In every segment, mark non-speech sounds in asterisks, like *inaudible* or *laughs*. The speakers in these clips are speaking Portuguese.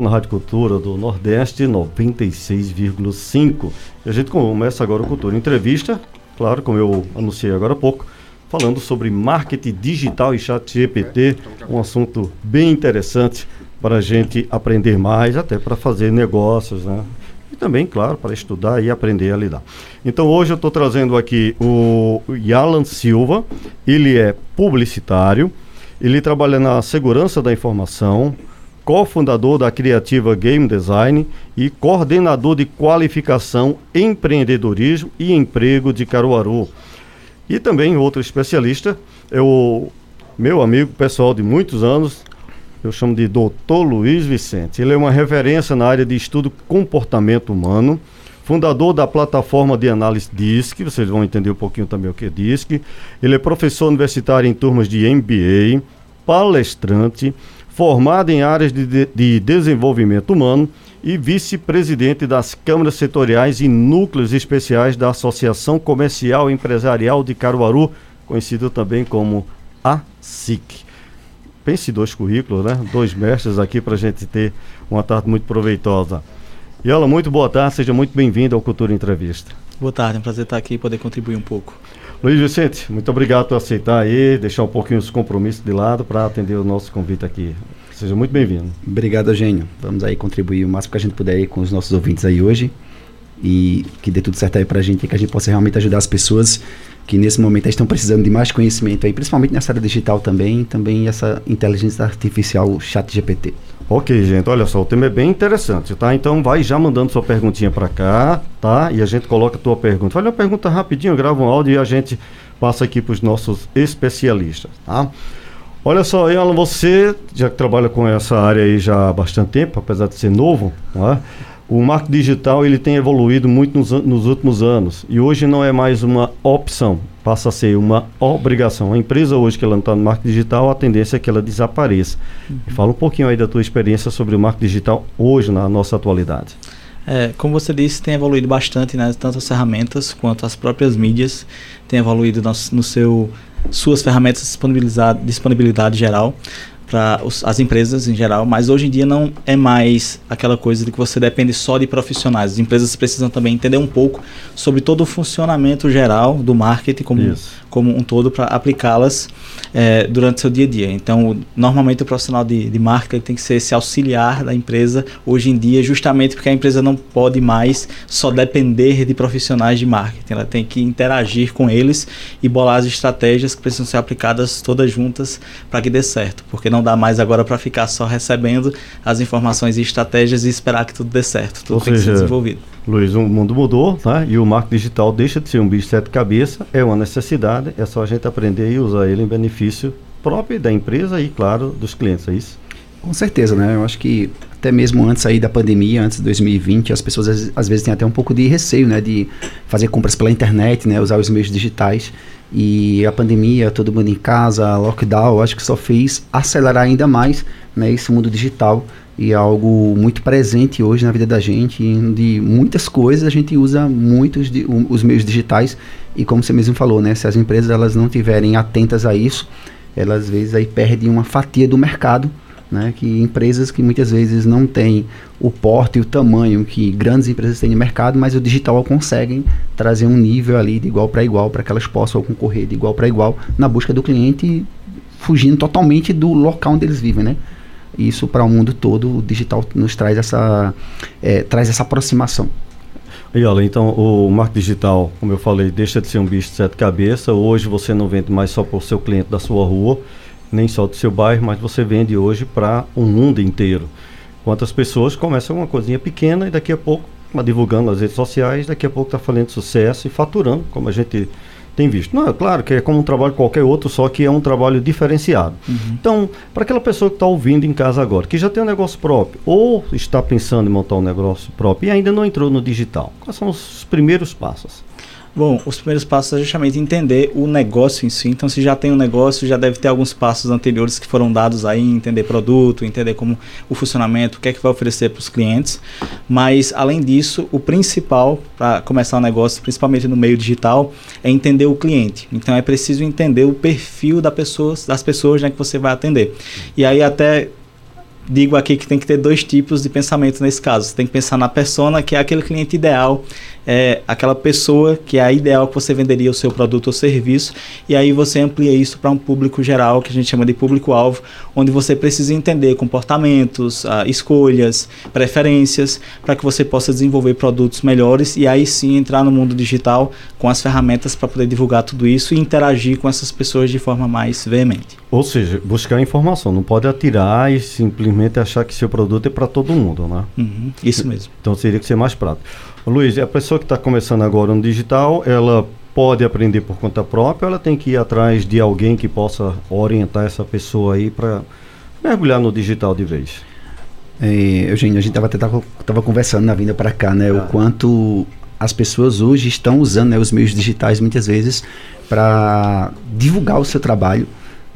na Rádio Cultura do Nordeste 96,5. E a gente começa agora o Cultura Entrevista, claro, como eu anunciei agora há pouco, falando sobre marketing digital e chat GPT, um assunto bem interessante para a gente aprender mais, até para fazer negócios, né? E também, claro, para estudar e aprender a lidar. Então hoje eu estou trazendo aqui o Yalan Silva, ele é publicitário, ele trabalha na segurança da informação, cofundador da Criativa Game Design e coordenador de qualificação, empreendedorismo e emprego de Caruaru. E também outro especialista é o meu amigo pessoal de muitos anos, eu chamo de Dr. Luiz Vicente. Ele é uma referência na área de estudo comportamento humano, fundador da plataforma de análise DISC, vocês vão entender um pouquinho também o que é DISC. Ele é professor universitário em turmas de MBA, palestrante, formado em áreas de, de desenvolvimento humano e vice-presidente das câmaras setoriais e núcleos especiais da Associação Comercial e Empresarial de Caruaru, conhecido também como ASIC. Pense dois currículos, né? Dois mestres aqui para a gente ter uma tarde muito proveitosa. Ela, muito boa tarde, seja muito bem-vindo ao Cultura Entrevista. Boa tarde, é um prazer estar aqui e poder contribuir um pouco. Luiz Vicente, muito obrigado por aceitar aí, deixar um pouquinho os compromissos de lado para atender o nosso convite aqui. Seja muito bem-vindo. Obrigado, Eugênio. Vamos aí contribuir o máximo que a gente puder aí com os nossos ouvintes aí hoje e que dê tudo certo aí para a gente que a gente possa realmente ajudar as pessoas que nesse momento estão precisando de mais conhecimento aí, principalmente nessa área digital também, também essa inteligência artificial chat GPT. Ok, gente, olha só, o tema é bem interessante, tá? Então vai já mandando sua perguntinha para cá, tá? E a gente coloca a tua pergunta. Faz uma pergunta rapidinho, grava um áudio e a gente passa aqui para os nossos especialistas, tá? Olha só, Alan, você já trabalha com essa área aí já há bastante tempo, apesar de ser novo, tá? O marketing digital ele tem evoluído muito nos, nos, últimos anos e hoje não é mais uma opção, passa a ser uma obrigação. A empresa hoje que ela não está no marketing digital, a tendência é que ela desapareça. Uhum. Fala um pouquinho aí da tua experiência sobre o marketing digital hoje na nossa atualidade. É, como você disse, tem evoluído bastante, né? Tanto as ferramentas quanto as próprias mídias têm evoluído no, no seu suas ferramentas de disponibilidade, disponibilidade geral para as empresas em geral, mas hoje em dia não é mais aquela coisa de que você depende só de profissionais. As empresas precisam também entender um pouco sobre todo o funcionamento geral do marketing como, como um todo para aplicá-las é, durante seu dia a dia. Então, normalmente o profissional de, de marketing tem que ser esse auxiliar da empresa hoje em dia, justamente porque a empresa não pode mais só depender de profissionais de marketing. Ela tem que interagir com eles e bolar as estratégias que precisam ser aplicadas todas juntas para que dê certo, porque não dá mais agora para ficar só recebendo as informações e estratégias e esperar que tudo dê certo. Tudo Ou tem seja, que ser desenvolvido. Luiz, o mundo mudou, tá? E o marketing digital deixa de ser um bicho de sete cabeças, é uma necessidade, é só a gente aprender e usar ele em benefício próprio da empresa e, claro, dos clientes, é isso? Com certeza, né? Eu acho que até mesmo antes aí da pandemia, antes de 2020, as pessoas às, às vezes têm até um pouco de receio, né? De fazer compras pela internet, né? Usar os meios digitais. E a pandemia, todo mundo em casa, lockdown, acho que só fez acelerar ainda mais né, esse mundo digital e é algo muito presente hoje na vida da gente. de muitas coisas a gente usa muitos de, os meios digitais e como você mesmo falou, né, se as empresas elas não tiverem atentas a isso, elas às vezes aí perdem uma fatia do mercado né, que empresas que muitas vezes não têm o porte e o tamanho que grandes empresas têm no mercado, mas o digital conseguem trazer um nível ali de igual para igual para que elas possam concorrer de igual para igual na busca do cliente, fugindo totalmente do local onde eles vivem, né? Isso para o mundo todo, o digital nos traz essa, é, traz essa aproximação. E olha, então o marketing digital, como eu falei, deixa de ser um bicho de sete cabeças. Hoje você não vende mais só para o seu cliente da sua rua, nem só do seu bairro, mas você vende hoje para o mundo inteiro. Quantas pessoas começam uma coisinha pequena e daqui a pouco, divulgando nas redes sociais, daqui a pouco está falando sucesso e faturando, como a gente tem visto. Não, é claro que é como um trabalho qualquer outro, só que é um trabalho diferenciado. Uhum. Então, para aquela pessoa que está ouvindo em casa agora, que já tem um negócio próprio, ou está pensando em montar um negócio próprio e ainda não entrou no digital, quais são os primeiros passos? Bom, os primeiros passos é justamente entender o negócio em si. Então, se já tem um negócio, já deve ter alguns passos anteriores que foram dados aí, entender produto, entender como o funcionamento, o que é que vai oferecer para os clientes. Mas, além disso, o principal para começar um negócio, principalmente no meio digital, é entender o cliente. Então, é preciso entender o perfil da pessoa, das pessoas né, que você vai atender. E aí, até digo aqui que tem que ter dois tipos de pensamento nesse caso. Você tem que pensar na persona, que é aquele cliente ideal, é aquela pessoa que é a ideal que você venderia o seu produto ou serviço, e aí você amplia isso para um público geral, que a gente chama de público-alvo, onde você precisa entender comportamentos, uh, escolhas, preferências, para que você possa desenvolver produtos melhores e aí sim entrar no mundo digital com as ferramentas para poder divulgar tudo isso e interagir com essas pessoas de forma mais veemente. Ou seja, buscar informação, não pode atirar e simplesmente achar que seu produto é para todo mundo, né? Uhum, isso mesmo. Então teria que ser mais prático. Luiz, a pessoa que está começando agora no digital, ela pode aprender por conta própria, ela tem que ir atrás de alguém que possa orientar essa pessoa aí para mergulhar no digital de vez. É, Eugênio, a gente estava tava, tava conversando na vinda para cá, né? Ah. O quanto as pessoas hoje estão usando né, os meios digitais muitas vezes para divulgar o seu trabalho,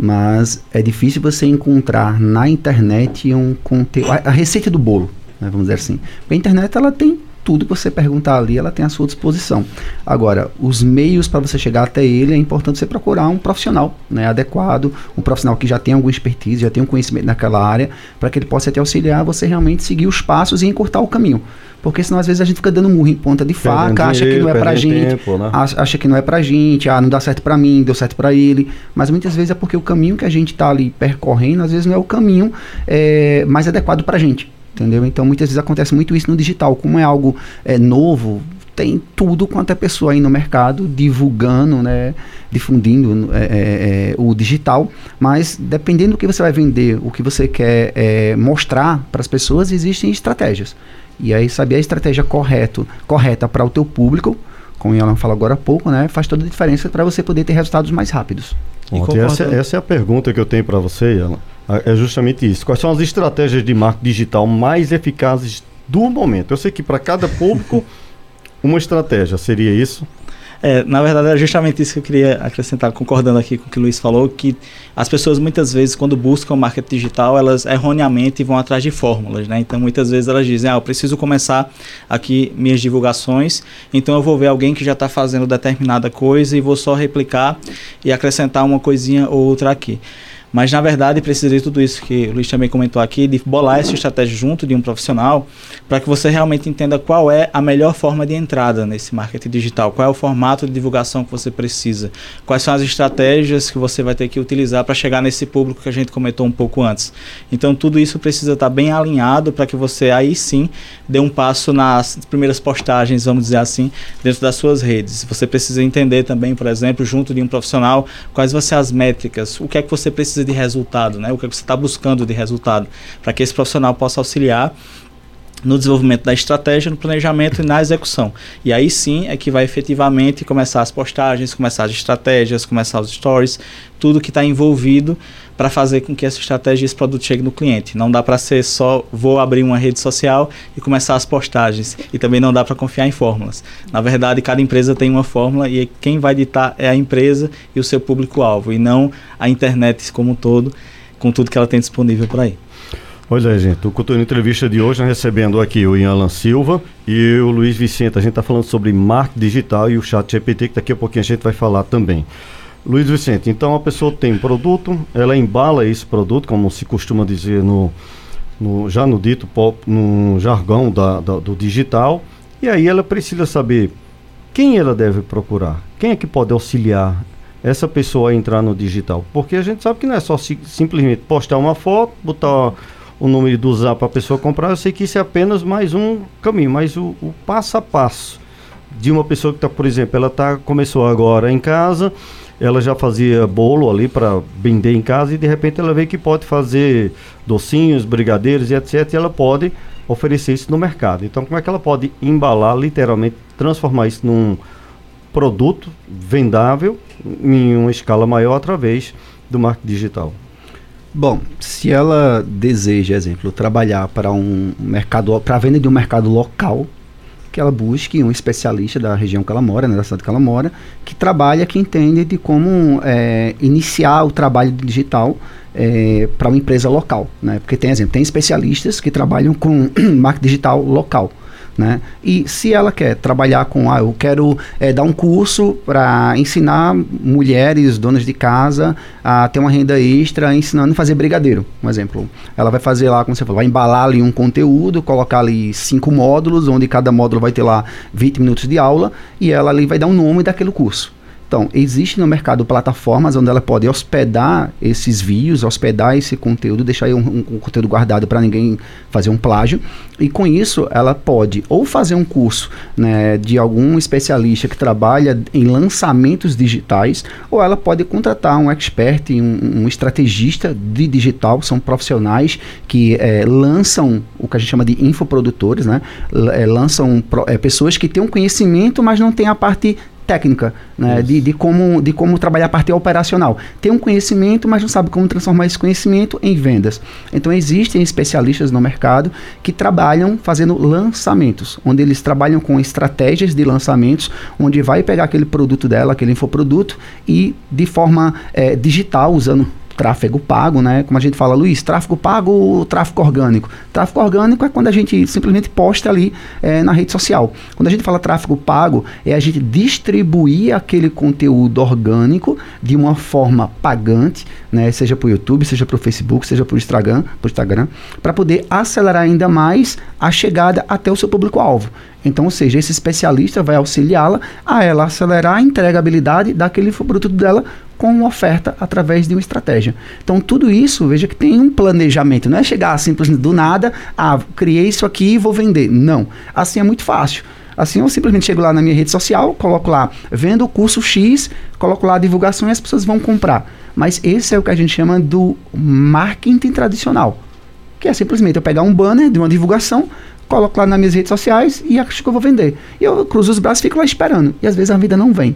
mas é difícil você encontrar na internet um conteúdo, a, a receita do bolo, né, vamos dizer assim. a internet ela tem tudo que você perguntar ali, ela tem à sua disposição. Agora, os meios para você chegar até ele, é importante você procurar um profissional né, adequado, um profissional que já tem alguma expertise, já tem um conhecimento naquela área, para que ele possa te auxiliar você realmente seguir os passos e encurtar o caminho. Porque senão às vezes a gente fica dando murro em ponta de faca, acha que não é pra gente, tempo, né? acha que não é pra gente, ah, não dá certo pra mim, deu certo pra ele. Mas muitas vezes é porque o caminho que a gente tá ali percorrendo, às vezes não é o caminho é, mais adequado pra gente entendeu? Então muitas vezes acontece muito isso no digital, como é algo é, novo, tem tudo quanto é pessoa aí no mercado divulgando, né, difundindo é, é, é, o digital, mas dependendo do que você vai vender, o que você quer é, mostrar para as pessoas, existem estratégias. E aí saber a estratégia correto, correta para o teu público, como ela falou agora há pouco, né, faz toda a diferença para você poder ter resultados mais rápidos. essa, essa, é a pergunta que eu tenho para você, Alan. É justamente isso. Quais são as estratégias de marketing digital mais eficazes do momento? Eu sei que para cada público *laughs* uma estratégia seria isso. É, na verdade, é justamente isso que eu queria acrescentar, concordando aqui com o que o Luiz falou, que as pessoas muitas vezes, quando buscam marketing digital, elas erroneamente vão atrás de fórmulas, né? Então, muitas vezes elas dizem, ah, eu preciso começar aqui minhas divulgações, então eu vou ver alguém que já está fazendo determinada coisa e vou só replicar e acrescentar uma coisinha ou outra aqui. Mas, na verdade, precisa de tudo isso que o Luiz também comentou aqui, de bolar essa estratégia junto de um profissional, para que você realmente entenda qual é a melhor forma de entrada nesse marketing digital, qual é o formato de divulgação que você precisa, quais são as estratégias que você vai ter que utilizar para chegar nesse público que a gente comentou um pouco antes. Então, tudo isso precisa estar tá bem alinhado para que você aí sim dê um passo nas primeiras postagens, vamos dizer assim, dentro das suas redes. Você precisa entender também, por exemplo, junto de um profissional, quais vão ser as métricas, o que é que você precisa precisa de resultado, né? O que, você está buscando de resultado, para que esse profissional possa auxiliar no desenvolvimento da estratégia, no planejamento e na execução. E aí sim é que vai efetivamente começar as postagens, começar as estratégias, começar os stories, tudo que está envolvido para fazer com que essa estratégia e esse produto chegue no cliente. Não dá para ser só vou abrir uma rede social e começar as postagens. E também não dá para confiar em fórmulas. Na verdade, cada empresa tem uma fórmula e quem vai ditar é a empresa e o seu público-alvo, e não a internet como um todo, com tudo que ela tem disponível por aí. Pois é, gente. O Cultura Entrevista de hoje, nós recebendo aqui o Ian Silva e o Luiz Vicente. A gente está falando sobre marketing digital e o chat GPT, que daqui a pouquinho a gente vai falar também. Luiz Vicente, então a pessoa tem produto, ela embala esse produto, como se costuma dizer no, no já no dito pop, no jargão da, da, do digital, e aí ela precisa saber quem ela deve procurar, quem é que pode auxiliar essa pessoa a entrar no digital, porque a gente sabe que não é só si, simplesmente postar uma foto, botar o número do zap para a pessoa comprar, eu sei que isso é apenas mais um caminho, mas o, o passo a passo de uma pessoa que está, por exemplo, ela tá, começou agora em casa, ela já fazia bolo ali para vender em casa e de repente ela vê que pode fazer docinhos, brigadeiros e etc. E ela pode oferecer isso no mercado. Então, como é que ela pode embalar, literalmente, transformar isso num produto vendável em uma escala maior através do marketing digital? Bom, se ela deseja, exemplo, trabalhar para um mercado, para a venda de um mercado local, que ela busque um especialista da região que ela mora, né, da cidade que ela mora, que trabalha, que entende de como é, iniciar o trabalho digital é, para uma empresa local, né? Porque tem exemplo, tem especialistas que trabalham com *clears throat* marketing digital local. Né? E se ela quer trabalhar com, ah, eu quero é, dar um curso para ensinar mulheres, donas de casa, a ter uma renda extra ensinando a fazer brigadeiro, um exemplo. Ela vai fazer lá, como você falou, vai embalar ali um conteúdo, colocar ali cinco módulos, onde cada módulo vai ter lá 20 minutos de aula, e ela ali vai dar um nome daquele curso. Então, existe no mercado plataformas onde ela pode hospedar esses vídeos, hospedar esse conteúdo, deixar aí um, um, um conteúdo guardado para ninguém fazer um plágio. E com isso, ela pode ou fazer um curso né, de algum especialista que trabalha em lançamentos digitais, ou ela pode contratar um expert, um, um estrategista de digital, são profissionais que é, lançam o que a gente chama de infoprodutores, né? É, lançam é, pessoas que têm um conhecimento, mas não têm a parte técnica, né, de, de, como, de como trabalhar a parte operacional. Tem um conhecimento, mas não sabe como transformar esse conhecimento em vendas. Então, existem especialistas no mercado que trabalham fazendo lançamentos, onde eles trabalham com estratégias de lançamentos, onde vai pegar aquele produto dela, aquele infoproduto, e de forma é, digital, usando tráfego pago, né? Como a gente fala, Luiz, tráfego pago tráfego orgânico? Tráfego orgânico é quando a gente simplesmente posta ali é, na rede social. Quando a gente fala tráfego pago, é a gente distribuir aquele conteúdo orgânico de uma forma pagante, né? Seja para o YouTube, seja para o Facebook, seja para o Instagram, Instagram para poder acelerar ainda mais a chegada até o seu público-alvo. Então, ou seja, esse especialista vai auxiliá-la a ela acelerar a entregabilidade daquele produto dela com uma oferta através de uma estratégia. Então, tudo isso, veja que tem um planejamento. Não é chegar simplesmente do nada, ah, criei isso aqui e vou vender. Não. Assim é muito fácil. Assim, eu simplesmente chego lá na minha rede social, coloco lá, vendo o curso X, coloco lá a divulgação e as pessoas vão comprar. Mas esse é o que a gente chama do marketing tradicional. Que é simplesmente eu pegar um banner de uma divulgação, coloco lá nas minhas redes sociais e acho que eu vou vender. E eu cruzo os braços e fico lá esperando. E às vezes a vida não vem.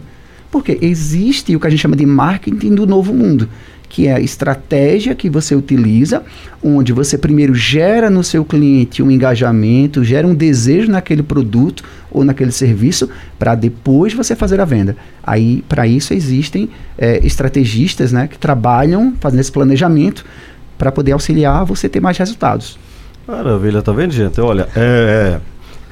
Porque existe o que a gente chama de marketing do novo mundo, que é a estratégia que você utiliza, onde você primeiro gera no seu cliente um engajamento, gera um desejo naquele produto ou naquele serviço, para depois você fazer a venda. Aí, para isso, existem é, estrategistas né, que trabalham fazendo esse planejamento para poder auxiliar você ter mais resultados. Maravilha, tá vendo, gente? Olha, é, é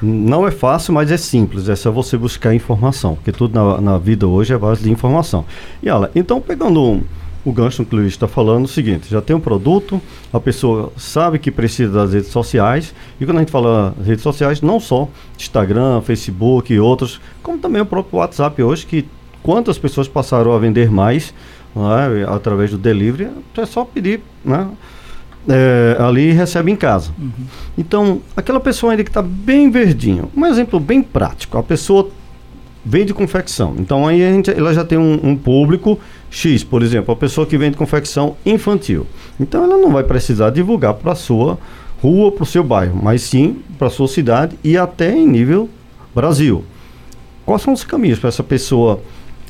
não é fácil, mas é simples. É só você buscar informação, porque tudo na, na vida hoje é base de informação. E olha, então pegando um, o gancho que o Luiz está falando, o seguinte, já tem um produto, a pessoa sabe que precisa das redes sociais, e quando a gente fala redes sociais, não só Instagram, Facebook e outros, como também o próprio WhatsApp hoje, que quantas pessoas passaram a vender mais né, através do delivery, é só pedir, né? É, ali e recebe em casa. Uhum. Então, aquela pessoa ainda que está bem verdinho, um exemplo bem prático, a pessoa vende confecção. Então aí a gente, ela já tem um, um, público X, por exemplo, a pessoa que vende confecção infantil. Então ela não vai precisar divulgar para a sua rua, para o seu bairro, mas sim para a sua cidade e até em nível Brasil. Quais são os caminhos para essa pessoa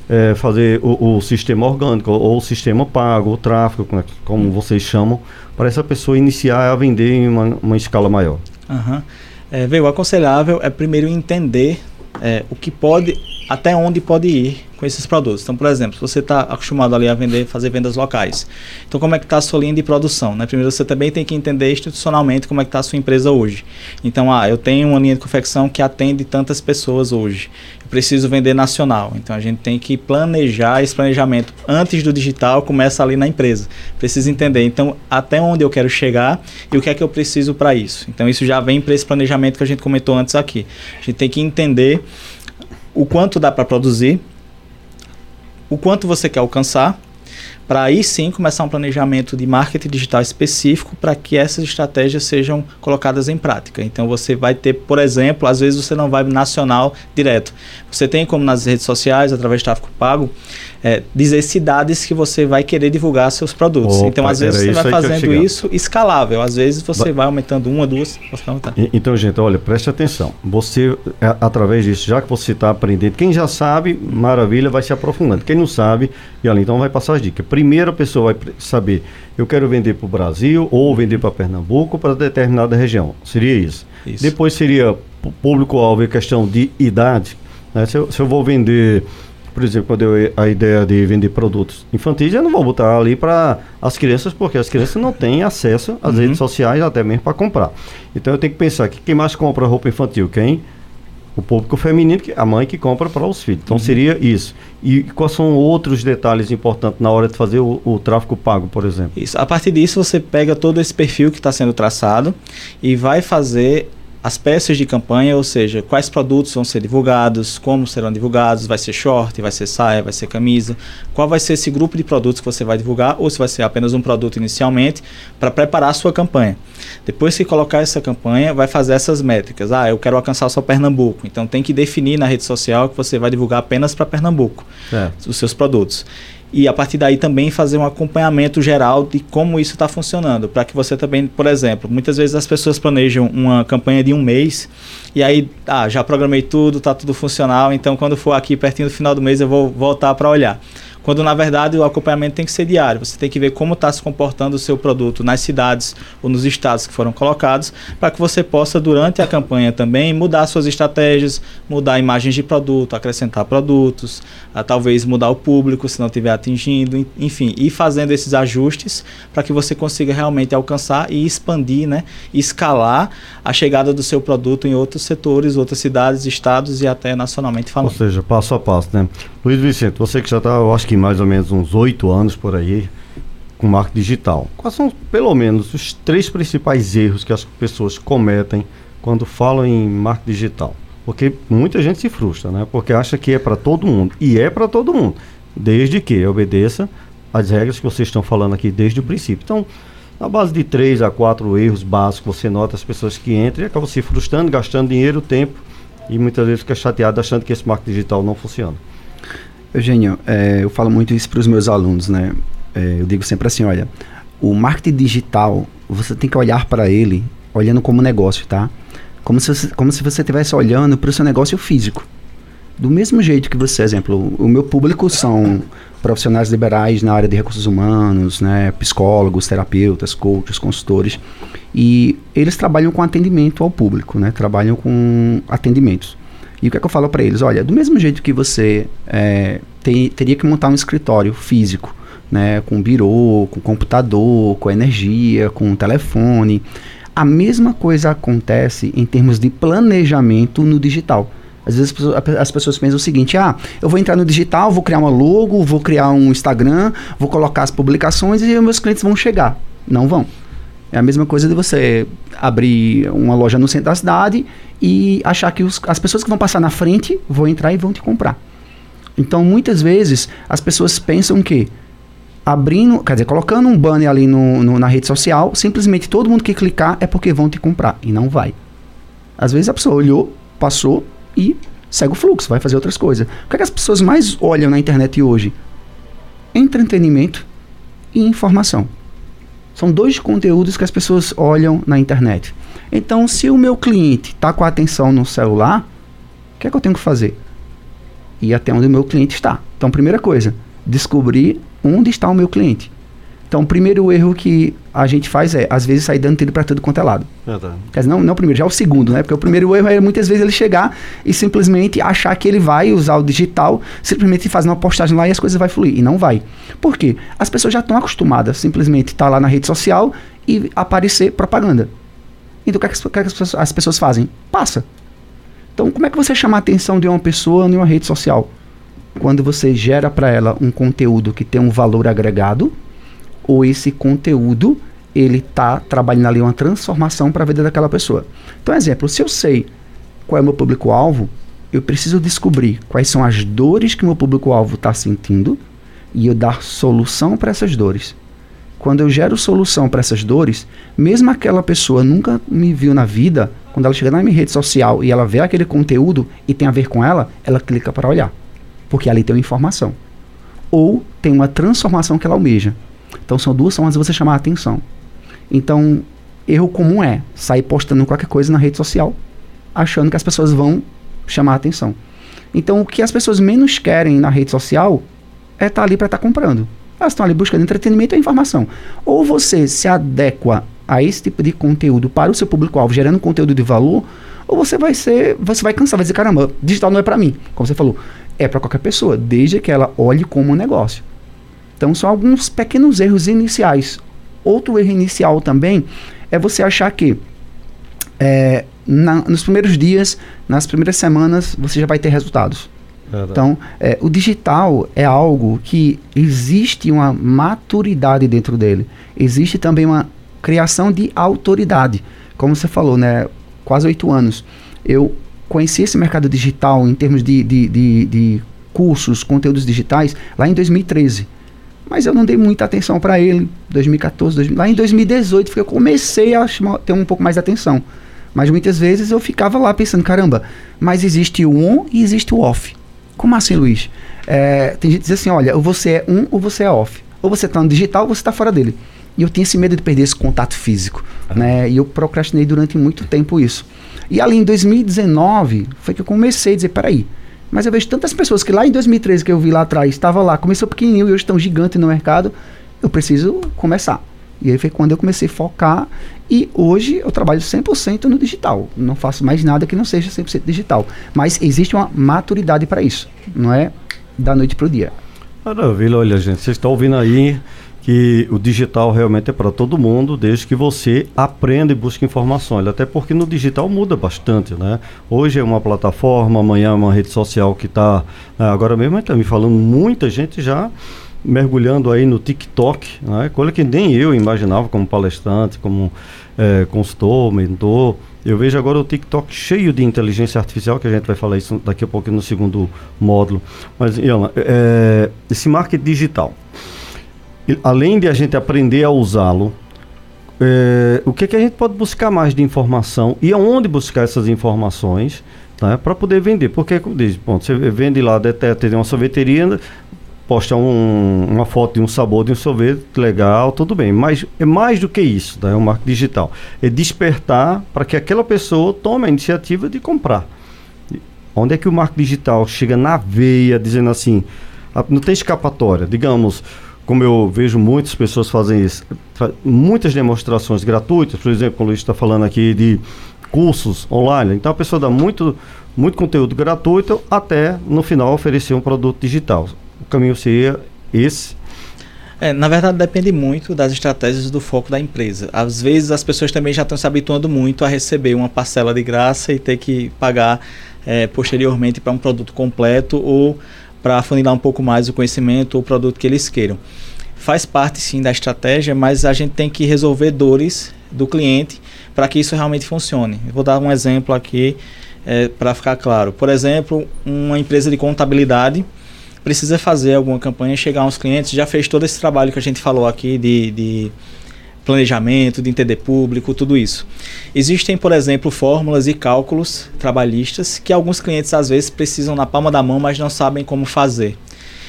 é, fazer o, o, sistema orgânico ou o sistema pago, o tráfego, como, é como vocês chamam, para essa pessoa iniciar a vender em uma, uma escala maior? Uhum. É, veio, o aconselhável é primeiro entender é, o que pode, até onde pode ir com esses produtos. Então, por exemplo, você está acostumado ali a vender, fazer vendas locais, então como é que está a sua linha de produção? Né? Primeiro, você também tem que entender institucionalmente como é que está a sua empresa hoje. Então, ah, eu tenho uma linha de confecção que atende tantas pessoas hoje. Eu preciso vender nacional. Então, a gente tem que planejar esse planejamento antes do digital, começa ali na empresa. Precisa entender, então, até onde eu quero chegar e o que é que eu preciso para isso. Então, isso já vem para esse planejamento que a gente comentou antes aqui. A gente tem que entender o quanto dá para produzir, o quanto você quer alcançar, para aí sim começar um planejamento de marketing digital específico para que essas estratégias sejam colocadas em prática. Então você vai ter, por exemplo, às vezes você não vai nacional direto. Você tem como nas redes sociais, através de tráfego pago, é, dizer cidades que você vai querer divulgar seus produtos. Opa, então, às vezes, você vai fazendo isso escalável. Às vezes, você vai aumentando uma, duas. Então, gente, olha, preste atenção. Você, é, através disso, já que você está aprendendo, quem já sabe, maravilha, vai se aprofundando. Quem não sabe, e olha, então vai passar as dicas. Primeiro, a pessoa vai saber, eu quero vender para o Brasil ou vender para Pernambuco, para determinada região. Seria isso. isso. Depois seria público-alvo e questão de idade. Né? Se, eu, se eu vou vender por exemplo, quando eu a ideia de vender produtos infantis, eu não vou botar ali para as crianças, porque as crianças não têm acesso às uhum. redes sociais até mesmo para comprar. Então eu tenho que pensar que quem mais compra roupa infantil? Quem? O público feminino, a mãe que compra para os filhos. Então uhum. seria isso. E quais são outros detalhes importantes na hora de fazer o, o tráfego pago, por exemplo? Isso. A partir disso, você pega todo esse perfil que está sendo traçado e vai fazer as peças de campanha, ou seja, quais produtos vão ser divulgados, como serão divulgados, vai ser short, vai ser saia, vai ser camisa, qual vai ser esse grupo de produtos que você vai divulgar, ou se vai ser apenas um produto inicialmente, para preparar a sua campanha. Depois que colocar essa campanha, vai fazer essas métricas. Ah, eu quero alcançar só Pernambuco, então tem que definir na rede social que você vai divulgar apenas para Pernambuco é. os seus produtos e a partir daí também fazer um acompanhamento geral de como isso está funcionando, para que você também, por exemplo, muitas vezes as pessoas planejam uma campanha de um mês e aí, ah, já programei tudo, está tudo funcional, então quando for aqui pertinho do final do mês eu vou voltar para olhar. Quando na verdade o acompanhamento tem que ser diário. Você tem que ver como está se comportando o seu produto nas cidades ou nos estados que foram colocados, para que você possa, durante a campanha também, mudar suas estratégias, mudar imagens de produto, acrescentar produtos, a, talvez mudar o público se não estiver atingindo, enfim, e fazendo esses ajustes para que você consiga realmente alcançar e expandir, né, escalar a chegada do seu produto em outros setores, outras cidades, estados e até nacionalmente falando. Ou seja, passo a passo, né? Luiz Vicente, você que já está, eu acho que mais ou menos uns oito anos por aí com marketing digital. Quais são, pelo menos, os três principais erros que as pessoas cometem quando falam em marketing digital? Porque muita gente se frustra, né? Porque acha que é para todo mundo. E é para todo mundo, desde que obedeça as regras que vocês estão falando aqui desde o princípio. Então, na base de três a quatro erros básicos, você nota as pessoas que entram e acabam se frustrando, gastando dinheiro, tempo e muitas vezes fica chateado achando que esse marketing digital não funciona. Eugênio, é, eu falo muito isso para os meus alunos, né? É, eu digo sempre assim, olha, o marketing digital, você tem que olhar para ele olhando como negócio, tá? Como se você, como se você estivesse olhando para o seu negócio físico. Do mesmo jeito que você, exemplo, o meu público são profissionais liberais na área de recursos humanos, né, psicólogos, terapeutas, coaches, consultores, e eles trabalham com atendimento ao público, né, trabalham com atendimentos. E o que é que eu falo para eles? Olha, do mesmo jeito que você é, tem, teria que montar um escritório físico, né, com birô, com computador, com energia, com telefone, a mesma coisa acontece em termos de planejamento no digital. Às vezes as pessoas pensam o seguinte: ah, eu vou entrar no digital, vou criar uma logo, vou criar um Instagram, vou colocar as publicações e meus clientes vão chegar. Não vão. É a mesma coisa de você abrir uma loja no centro da cidade e achar que os, as pessoas que vão passar na frente vão entrar e vão te comprar. Então, muitas vezes, as pessoas pensam que abrindo, quer dizer, colocando um banner ali no, no, na rede social, simplesmente todo mundo que clicar é porque vão te comprar. E não vai. Às vezes a pessoa olhou, passou e segue o fluxo, vai fazer outras coisas. O que, é que as pessoas mais olham na internet hoje? Entretenimento e informação. São dois conteúdos que as pessoas olham na internet. Então, se o meu cliente está com a atenção no celular, o que é que eu tenho que fazer? Ir até onde o meu cliente está. Então, primeira coisa, descobrir onde está o meu cliente. Então, o primeiro erro que a gente faz é, às vezes, sair dando tiro para tudo quanto é lado. Ah, tá. Quer dizer, não, não o primeiro, já é o segundo, né? Porque o primeiro erro é muitas vezes ele chegar e simplesmente achar que ele vai usar o digital, simplesmente fazer uma postagem lá e as coisas vão fluir. E não vai. Por quê? As pessoas já estão acostumadas simplesmente estar tá lá na rede social e aparecer propaganda. Então, o que, é que, as, pessoas, as pessoas fazem? Passa. Então, como é que você chama a atenção de uma pessoa em uma rede social? Quando você gera para ela um conteúdo que tem um valor agregado, ou esse conteúdo ele está trabalhando ali uma transformação para a vida daquela pessoa. Então, exemplo, se eu sei qual é o meu público-alvo, eu preciso descobrir quais são as dores que meu público-alvo está sentindo e eu dar solução para essas dores. Quando eu gero solução para essas dores, mesmo aquela pessoa nunca me viu na vida, quando ela chega na minha rede social e ela vê aquele conteúdo e tem a ver com ela, ela clica para olhar. Porque ali tem uma informação. Ou tem uma transformação que ela almeja. Então são duas formas de você chamar a atenção. Então, erro comum é sair postando qualquer coisa na rede social, achando que as pessoas vão chamar a atenção. Então, o que as pessoas menos querem na rede social é estar tá ali para estar tá comprando. Elas estão ali buscando entretenimento e informação. Ou você se adequa a esse tipo de conteúdo para o seu público-alvo, gerando conteúdo de valor, ou você vai ser, você vai cansar, vai dizer, caramba, digital não é para mim. Como você falou, é para qualquer pessoa, desde que ela olhe como um negócio. Então são alguns pequenos erros iniciais. Outro erro inicial também é você achar que é, na, nos primeiros dias, nas primeiras semanas, você já vai ter resultados. Verdade. Então, é, o digital é algo que existe uma maturidade dentro dele. Existe também uma criação de autoridade. Como você falou, né? Quase oito anos. Eu conheci esse mercado digital em termos de, de, de, de cursos, conteúdos digitais, lá em 2013. Mas eu não dei muita atenção para ele. 2014, 2000, lá em 2018 foi que eu comecei a ter um pouco mais de atenção. Mas muitas vezes eu ficava lá pensando, caramba, mas existe o on e existe o off. Como assim, Luiz? É, tem gente que diz assim, olha, ou você é um ou você é off. Ou você está no digital ou você está fora dele. E eu tinha esse medo de perder esse contato físico. Ah. Né? E eu procrastinei durante muito tempo isso. E ali em 2019 foi que eu comecei a dizer, peraí, mas eu vejo tantas pessoas que lá em 2013 que eu vi lá atrás, estava lá, começou pequenininho e hoje estão gigantes no mercado, eu preciso começar. E aí foi quando eu comecei a focar e hoje eu trabalho 100% no digital. Não faço mais nada que não seja 100% digital. Mas existe uma maturidade para isso. Não é da noite para o dia. Maravilha, olha gente, vocês estão ouvindo aí que o digital realmente é para todo mundo, desde que você aprenda e busque informações. Até porque no digital muda bastante, né? Hoje é uma plataforma, amanhã é uma rede social que está. Né, agora mesmo está me falando muita gente já mergulhando aí no TikTok, né? coisa que nem eu imaginava como palestrante, como é, consultor, mentor. Eu vejo agora o TikTok cheio de inteligência artificial, que a gente vai falar isso daqui a pouco no segundo módulo. Mas, Iana, é, esse marketing digital, além de a gente aprender a usá-lo, é, o que, é que a gente pode buscar mais de informação e aonde buscar essas informações né, para poder vender? Porque, como diz, bom, você vende lá, tem uma sorveteria, posta um, uma foto de um sabor de um sorvete legal, tudo bem. Mas é mais do que isso, é o marketing digital. É despertar para que aquela pessoa tome a iniciativa de comprar. Onde é que o marketing digital chega na veia, dizendo assim, não tem escapatória, digamos como eu vejo muitas pessoas fazem isso, muitas demonstrações gratuitas, por exemplo, como o Luiz está falando aqui de cursos online, então a pessoa dá muito, muito conteúdo gratuito até no final oferecer um produto digital. O caminho seria esse. É, na verdade, depende muito das estratégias do foco da empresa. Às vezes, as pessoas também já estão se habituando muito a receber uma parcela de graça e ter que pagar é, posteriormente para um produto completo ou para afunilar um pouco mais o conhecimento ou o produto que eles queiram. Faz parte sim da estratégia, mas a gente tem que resolver dores do cliente para que isso realmente funcione. Eu vou dar um exemplo aqui é, para ficar claro. Por exemplo, uma empresa de contabilidade precisa fazer alguma campanha, chegar aos clientes, já fez todo esse trabalho que a gente falou aqui de, de planejamento, de entender público, tudo isso. Existem, por exemplo, fórmulas e cálculos trabalhistas que alguns clientes às vezes precisam na palma da mão, mas não sabem como fazer.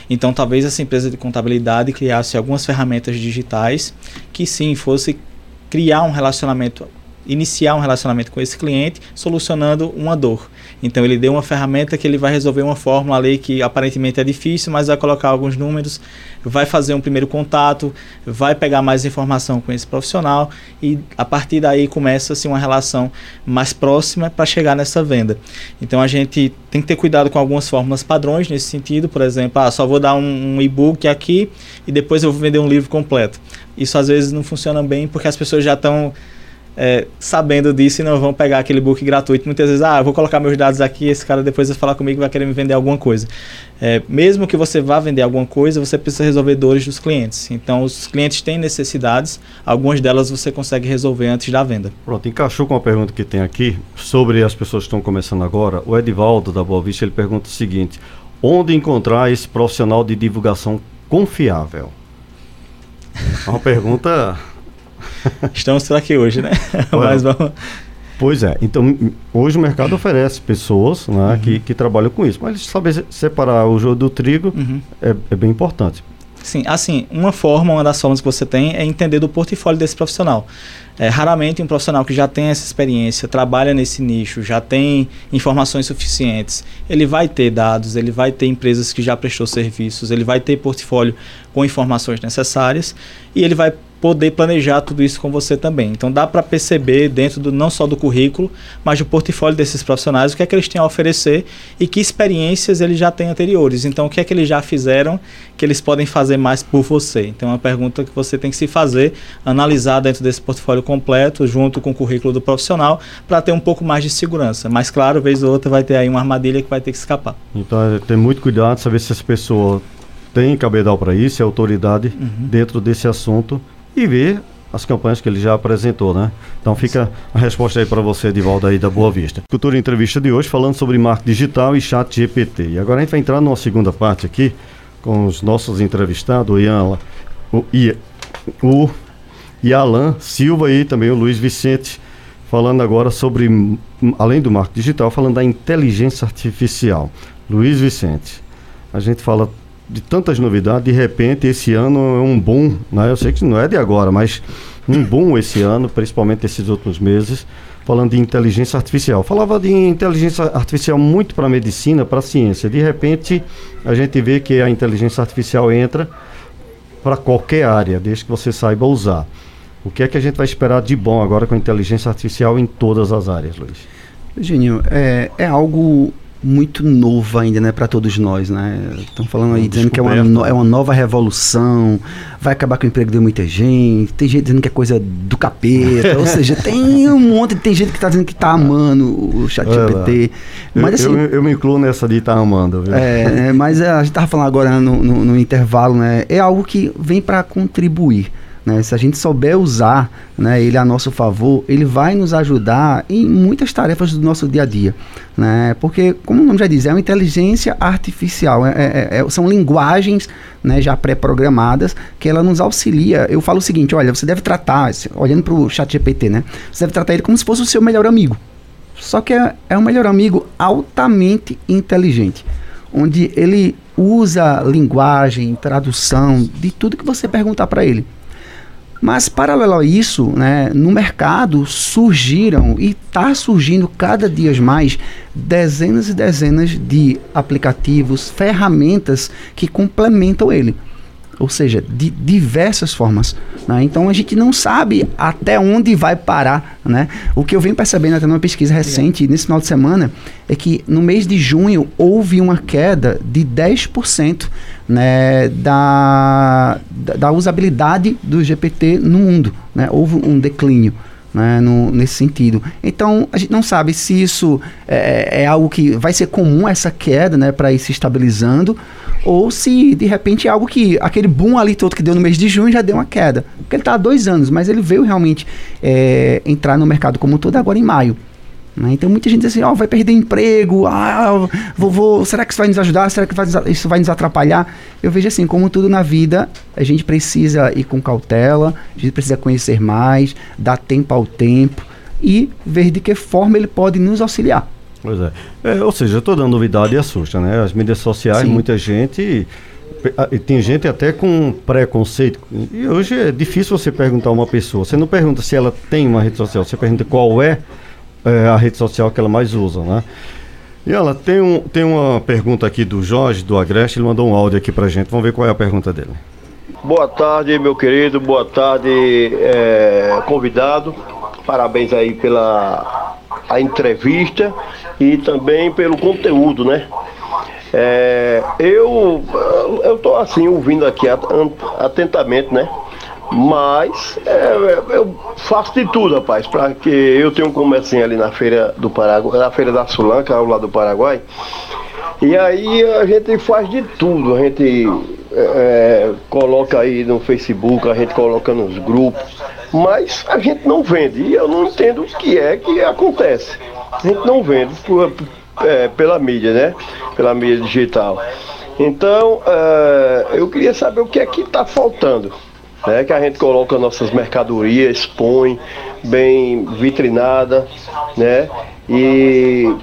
Então, talvez essa empresa de contabilidade criasse algumas ferramentas digitais que sim fosse criar um relacionamento iniciar um relacionamento com esse cliente solucionando uma dor. Então ele deu uma ferramenta que ele vai resolver uma fórmula ali que aparentemente é difícil, mas vai colocar alguns números, vai fazer um primeiro contato, vai pegar mais informação com esse profissional e a partir daí começa-se uma relação mais próxima para chegar nessa venda. Então a gente tem que ter cuidado com algumas fórmulas padrões nesse sentido, por exemplo, ah, só vou dar um, um e-book aqui e depois eu vou vender um livro completo. Isso às vezes não funciona bem porque as pessoas já estão é, sabendo disso e não vão pegar aquele book gratuito. Muitas vezes, ah, vou colocar meus dados aqui, esse cara depois vai falar comigo e vai querer me vender alguma coisa. É, mesmo que você vá vender alguma coisa, você precisa resolver dores dos clientes. Então, os clientes têm necessidades, algumas delas você consegue resolver antes da venda. Pronto, encaixou com a pergunta que tem aqui sobre as pessoas que estão começando agora. O Edivaldo da Boa Vista, ele pergunta o seguinte: onde encontrar esse profissional de divulgação confiável? É uma pergunta Estamos por aqui hoje, né? *laughs* Mas vamos... Pois é, então hoje o mercado oferece pessoas né, uhum. que, que trabalham com isso, mas saber separar o jogo do trigo uhum. é, é bem importante. Sim, assim, uma forma, uma das formas que você tem é entender do portfólio desse profissional. É, raramente um profissional que já tem essa experiência, trabalha nesse nicho, já tem informações suficientes, ele vai ter dados, ele vai ter empresas que já prestou serviços, ele vai ter portfólio com informações necessárias e ele vai poder planejar tudo isso com você também. Então dá para perceber dentro do não só do currículo, mas do portfólio desses profissionais o que é que eles têm a oferecer e que experiências eles já têm anteriores. Então o que é que eles já fizeram que eles podem fazer mais por você. Então é uma pergunta que você tem que se fazer, analisar dentro desse portfólio completo junto com o currículo do profissional para ter um pouco mais de segurança. Mas claro, vez ou outra vai ter aí uma armadilha que vai ter que escapar. Então é, tem muito cuidado, saber se essa pessoa tem cabedal para isso, é autoridade uhum. dentro desse assunto e ver as campanhas que ele já apresentou, né? Então fica a resposta aí para você, Edivaldo, aí da Boa Vista. Cultura Entrevista de hoje falando sobre marketing digital e chat GPT. E agora a gente vai entrar numa segunda parte aqui com os nossos entrevistados, o Ian, o, o Alan Silva e também o Luiz Vicente, falando agora sobre, além do marketing digital, falando da inteligência artificial. Luiz Vicente, a gente fala de tantas novidades, de repente esse ano é um boom, né? eu sei que não é de agora, mas um boom esse ano, principalmente esses últimos meses, falando de inteligência artificial. Falava de inteligência artificial muito para a medicina, para a ciência. De repente, a gente vê que a inteligência artificial entra para qualquer área, desde que você saiba usar. O que é que a gente vai esperar de bom agora com a inteligência artificial em todas as áreas, Luiz? Eugênio, é, é algo muito novo ainda, né, para todos nós, né? Estão falando aí dizendo que é uma, no, é uma nova revolução, vai acabar com o emprego de muita gente, tem gente dizendo que é coisa do capeta, ou seja, *laughs* tem um monte, tem gente que está dizendo que está amando o chat GPT. Mas assim, eu, eu, me incluo nessa de estar tá amando, viu? É, é, mas a gente estava falando agora no, no, no intervalo, né? É algo que vem para contribuir. Né? Se a gente souber usar né, ele a nosso favor, ele vai nos ajudar em muitas tarefas do nosso dia a dia. Né? Porque, como o nome já diz, é uma inteligência artificial, é, é, é, são linguagens né, já pré-programadas que ela nos auxilia. Eu falo o seguinte: olha, você deve tratar, olhando para o chat GPT, né? Você deve tratar ele como se fosse o seu melhor amigo. Só que é, é um melhor amigo altamente inteligente, onde ele usa linguagem, tradução, de tudo que você perguntar para ele. Mas, paralelo a isso, né, no mercado surgiram e está surgindo cada dia mais dezenas e dezenas de aplicativos, ferramentas que complementam ele ou seja, de diversas formas. Né? Então a gente não sabe até onde vai parar. Né? O que eu venho percebendo até numa pesquisa recente, nesse final de semana, é que no mês de junho houve uma queda de 10% né, da, da usabilidade do GPT no mundo. Né? Houve um declínio. Né, no, nesse sentido. Então, a gente não sabe se isso é, é algo que vai ser comum, essa queda, né, para ir se estabilizando, ou se de repente é algo que aquele boom ali todo que deu no mês de junho já deu uma queda. Porque ele está há dois anos, mas ele veio realmente é, entrar no mercado como todo agora em maio. Né? Então muita gente diz assim, ó, oh, vai perder emprego, ah, vou, vou, será que isso vai nos ajudar? Será que vai, isso vai nos atrapalhar? Eu vejo assim, como tudo na vida, a gente precisa ir com cautela, a gente precisa conhecer mais, dar tempo ao tempo e ver de que forma ele pode nos auxiliar. Pois é. é ou seja, toda novidade assusta, né? As mídias sociais, Sim. muita gente. E tem gente até com preconceito. E hoje é difícil você perguntar a uma pessoa. Você não pergunta se ela tem uma rede social, você pergunta qual é, é a rede social que ela mais usa, né? E ela tem, um, tem uma pergunta aqui do Jorge, do Agreste, ele mandou um áudio aqui pra gente. Vamos ver qual é a pergunta dele. Boa tarde, meu querido. Boa tarde, é, convidado. Parabéns aí pela a entrevista e também pelo conteúdo, né? É, eu eu tô assim ouvindo aqui atentamente, né? Mas é, eu faço de tudo, rapaz, para que eu tenho um comércio ali na feira do Paraguai, na feira da Sulanca, ao lado do Paraguai. E aí a gente faz de tudo, a gente é, é coloca aí no Facebook, a gente coloca nos grupos, mas a gente não vende. E eu não entendo o que é que acontece a gente não vende por, é, pela mídia, né? Pela mídia digital. Então, é, eu queria saber o que é que está faltando. Né? Que a gente coloca nossas mercadorias, expõe bem vitrinada, né? E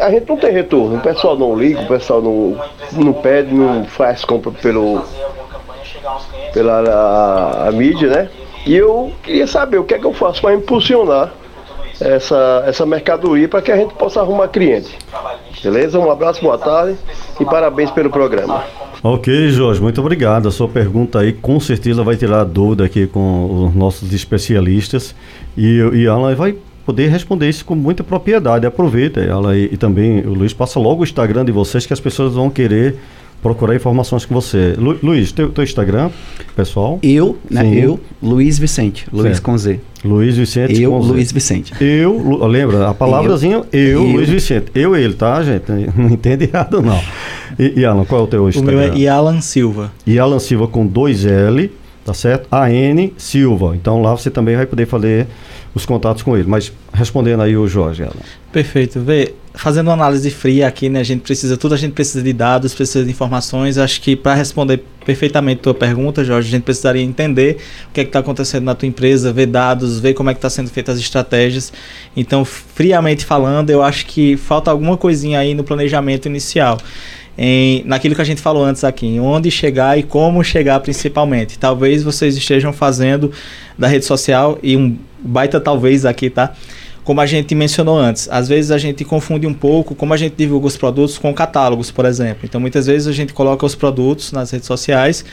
a gente não tem retorno. O pessoal não liga, o pessoal não, não pede, não faz compra pelo, pela a, a mídia, né? E eu queria saber o que é que eu faço para impulsionar essa, essa mercadoria para que a gente possa arrumar cliente. Beleza? Um abraço, boa tarde e parabéns pelo programa. Ok, Jorge, muito obrigado. A sua pergunta aí com certeza vai tirar dúvida aqui com os nossos especialistas e, e Alan vai poder responder isso com muita propriedade. Aproveita, Alan, e, e também o Luiz passa logo o Instagram de vocês que as pessoas vão querer procurar informações com você. Lu, Luiz, teu, teu Instagram, pessoal? Eu, né? Sim. Eu, Luiz Vicente. Luiz certo. com Z. Luiz Vicente Eu, Luiz Vicente. Eu, lembra, a palavrazinha eu, eu, eu, Luiz Vicente. Eu ele, tá, gente? *laughs* Não entende errado, não. E, e Alan, qual é o teu Instagram? O meu é Ialan Silva. Ialan Silva com dois L, tá certo? A-N Silva. Então lá você também vai poder fazer os contatos com ele. Mas respondendo aí o Jorge, Alan. Perfeito. Vê, fazendo uma análise fria aqui, né? A gente precisa, tudo a gente precisa de dados, precisa de informações. Acho que para responder perfeitamente tua pergunta, Jorge, a gente precisaria entender o que é está acontecendo na tua empresa, ver dados, ver como é que está sendo feitas as estratégias. Então, friamente falando, eu acho que falta alguma coisinha aí no planejamento inicial. Em, naquilo que a gente falou antes aqui, em onde chegar e como chegar principalmente. Talvez vocês estejam fazendo da rede social e um baita talvez aqui, tá? Como a gente mencionou antes, às vezes a gente confunde um pouco como a gente divulga os produtos com catálogos, por exemplo. Então, muitas vezes a gente coloca os produtos nas redes sociais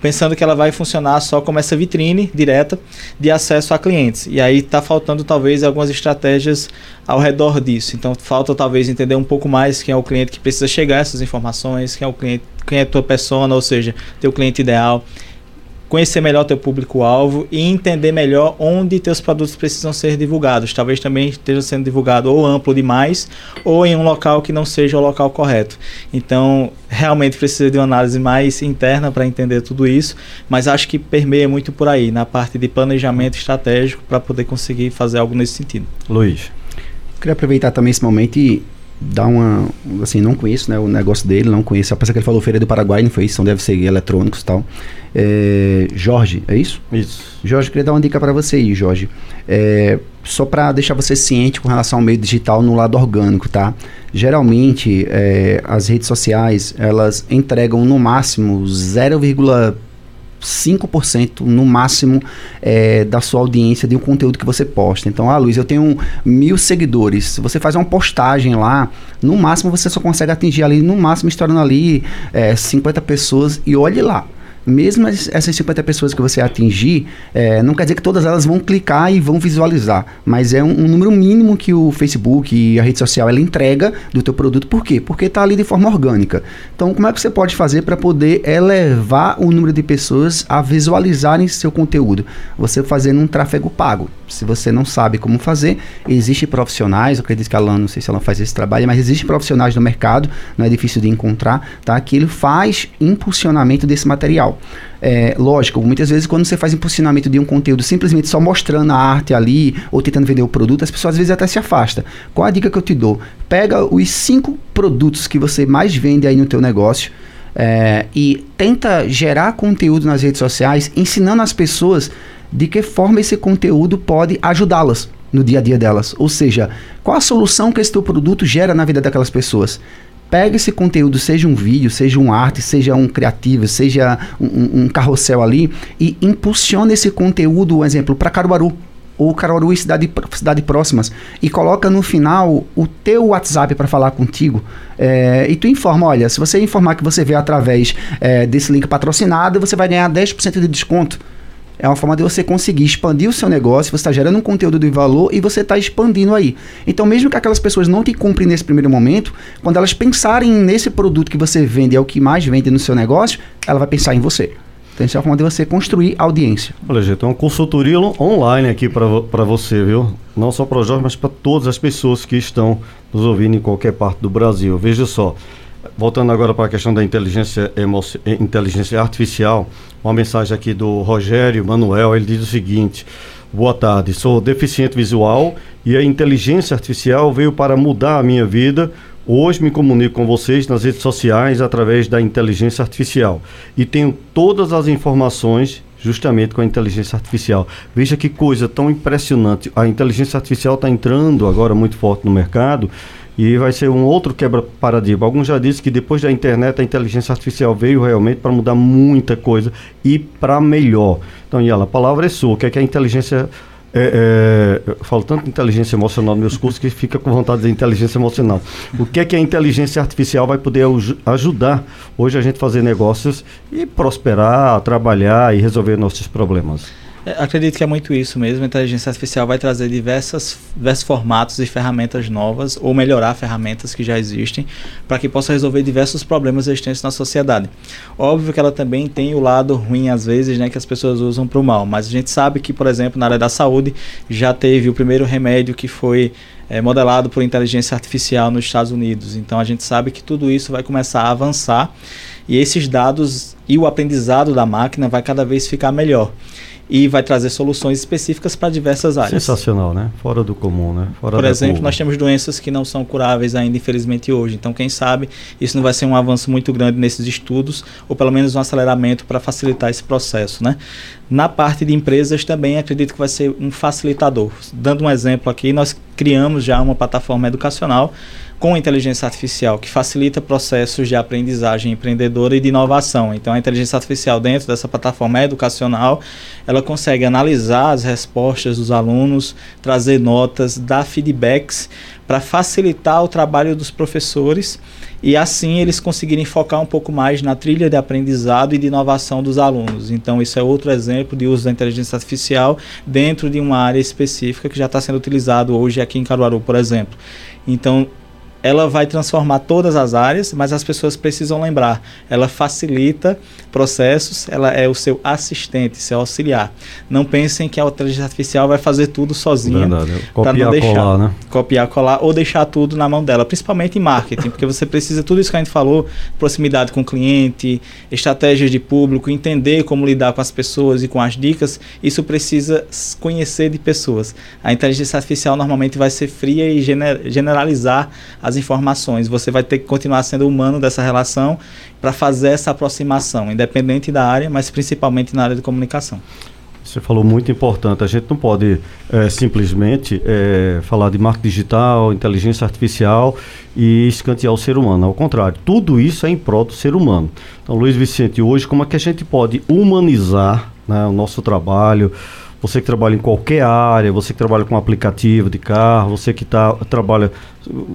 pensando que ela vai funcionar só como essa vitrine direta de acesso a clientes. E aí está faltando talvez algumas estratégias ao redor disso. Então falta talvez entender um pouco mais quem é o cliente que precisa chegar a essas informações, quem é o cliente, quem é a tua persona, ou seja, teu cliente ideal conhecer melhor teu público-alvo e entender melhor onde teus produtos precisam ser divulgados. Talvez também esteja sendo divulgado ou amplo demais ou em um local que não seja o local correto. Então, realmente precisa de uma análise mais interna para entender tudo isso, mas acho que permeia muito por aí, na parte de planejamento estratégico para poder conseguir fazer algo nesse sentido. Luiz. Queria aproveitar também esse momento e dar uma. Assim, não conheço né, o negócio dele, não conheço. Apesar que ele falou Feira do Paraguai, não foi isso, então deve ser eletrônicos e tal. É, Jorge, é isso? Isso. Jorge, queria dar uma dica para você aí, Jorge. É, só para deixar você ciente com relação ao meio digital no lado orgânico, tá? Geralmente, é, as redes sociais, elas entregam no máximo 0, 5% no máximo é, da sua audiência de um conteúdo que você posta. Então, ah, Luiz, eu tenho mil seguidores. Se você faz uma postagem lá, no máximo você só consegue atingir ali, no máximo estourando ali é, 50 pessoas e olhe lá mesmo essas 50 pessoas que você atingir, é, não quer dizer que todas elas vão clicar e vão visualizar, mas é um, um, número mínimo que o Facebook e a rede social ela entrega do teu produto. Por quê? Porque está ali de forma orgânica. Então, como é que você pode fazer para poder elevar o número de pessoas a visualizarem seu conteúdo? Você fazendo um tráfego pago. Se você não sabe como fazer, existem profissionais, eu acredito que a Alan, não sei se ela faz esse trabalho, mas existem profissionais no mercado, não é difícil de encontrar, tá? Que ele faz impulsionamento desse material. É, lógico, muitas vezes quando você faz impulsionamento de um conteúdo simplesmente só mostrando a arte ali ou tentando vender o produto, as pessoas às vezes até se afastam. Qual a dica que eu te dou? Pega os cinco produtos que você mais vende aí no teu negócio é, e tenta gerar conteúdo nas redes sociais ensinando as pessoas de que forma esse conteúdo pode ajudá-las no dia a dia delas. Ou seja, qual a solução que esse teu produto gera na vida daquelas pessoas. Pega esse conteúdo, seja um vídeo, seja um arte, seja um criativo, seja um, um carrossel ali, e impulsiona esse conteúdo, um exemplo, para Caruaru ou Caruaru e cidade, cidade próximas e coloca no final o teu WhatsApp para falar contigo é, e tu informa, olha, se você informar que você vê através é, desse link patrocinado, você vai ganhar 10% de desconto. É uma forma de você conseguir expandir o seu negócio, você está gerando um conteúdo de valor e você está expandindo aí. Então, mesmo que aquelas pessoas não te comprem nesse primeiro momento, quando elas pensarem nesse produto que você vende, é o que mais vende no seu negócio, ela vai pensar em você. Então, isso é uma forma de você construir audiência. Olha, gente, é uma consultoria online aqui para você, viu? Não só para o Jorge, mas para todas as pessoas que estão nos ouvindo em qualquer parte do Brasil. Veja só, Voltando agora para a questão da inteligência, inteligência artificial, uma mensagem aqui do Rogério Manuel, ele diz o seguinte: Boa tarde, sou deficiente visual e a inteligência artificial veio para mudar a minha vida. Hoje me comunico com vocês nas redes sociais através da inteligência artificial e tenho todas as informações justamente com a inteligência artificial. Veja que coisa tão impressionante. A inteligência artificial está entrando agora muito forte no mercado e vai ser um outro quebra-paradigma. Alguns já disseram que depois da internet a inteligência artificial veio realmente para mudar muita coisa e para melhor. Então, Yala, a palavra é sua. O que é que a inteligência É, é, eu falo tanto de inteligência emocional nos meus cursos que fica com vontade de inteligência emocional. O que é que a inteligência artificial vai poder ajudar hoje a gente fazer negócios e prosperar, trabalhar e resolver nossos problemas? É, acredito que é muito isso mesmo. A inteligência artificial vai trazer diversas, diversos formatos e ferramentas novas ou melhorar ferramentas que já existem para que possa resolver diversos problemas existentes na sociedade. Óbvio que ela também tem o lado ruim às vezes, né, que as pessoas usam para o mal. Mas a gente sabe que, por exemplo, na área da saúde já teve o primeiro remédio que foi é, modelado por inteligência artificial nos Estados Unidos. Então a gente sabe que tudo isso vai começar a avançar e esses dados e o aprendizado da máquina vai cada vez ficar melhor e vai trazer soluções específicas para diversas áreas. Sensacional, né? Fora do comum, né? Fora Por exemplo, curva. nós temos doenças que não são curáveis ainda, infelizmente, hoje. Então, quem sabe isso não vai ser um avanço muito grande nesses estudos, ou pelo menos um aceleramento para facilitar esse processo, né? Na parte de empresas também acredito que vai ser um facilitador. Dando um exemplo aqui, nós criamos já uma plataforma educacional com inteligência artificial, que facilita processos de aprendizagem empreendedora e de inovação. Então, a inteligência artificial dentro dessa plataforma educacional, ela consegue analisar as respostas dos alunos, trazer notas, dar feedbacks para facilitar o trabalho dos professores e assim eles conseguirem focar um pouco mais na trilha de aprendizado e de inovação dos alunos. Então, isso é outro exemplo de uso da inteligência artificial dentro de uma área específica que já está sendo utilizado hoje aqui em Caruaru, por exemplo. Então, ela vai transformar todas as áreas, mas as pessoas precisam lembrar, ela facilita processos, ela é o seu assistente, seu auxiliar. Não pensem que a inteligência artificial vai fazer tudo sozinha. Copiar, não deixar, colar, né? Copiar, colar ou deixar tudo na mão dela, principalmente em marketing, porque você precisa tudo isso que a gente falou, proximidade com o cliente, estratégias de público, entender como lidar com as pessoas e com as dicas, isso precisa conhecer de pessoas. A inteligência artificial normalmente vai ser fria e generalizar as informações. Você vai ter que continuar sendo humano dessa relação para fazer essa aproximação, independente da área, mas principalmente na área de comunicação. Você falou muito importante. A gente não pode é, simplesmente é, falar de marketing digital, inteligência artificial e escantear o ser humano. Ao contrário, tudo isso é em prol do ser humano. Então, Luiz Vicente, hoje, como é que a gente pode humanizar né, o nosso trabalho? Você que trabalha em qualquer área, você que trabalha com aplicativo de carro, você que tá, trabalha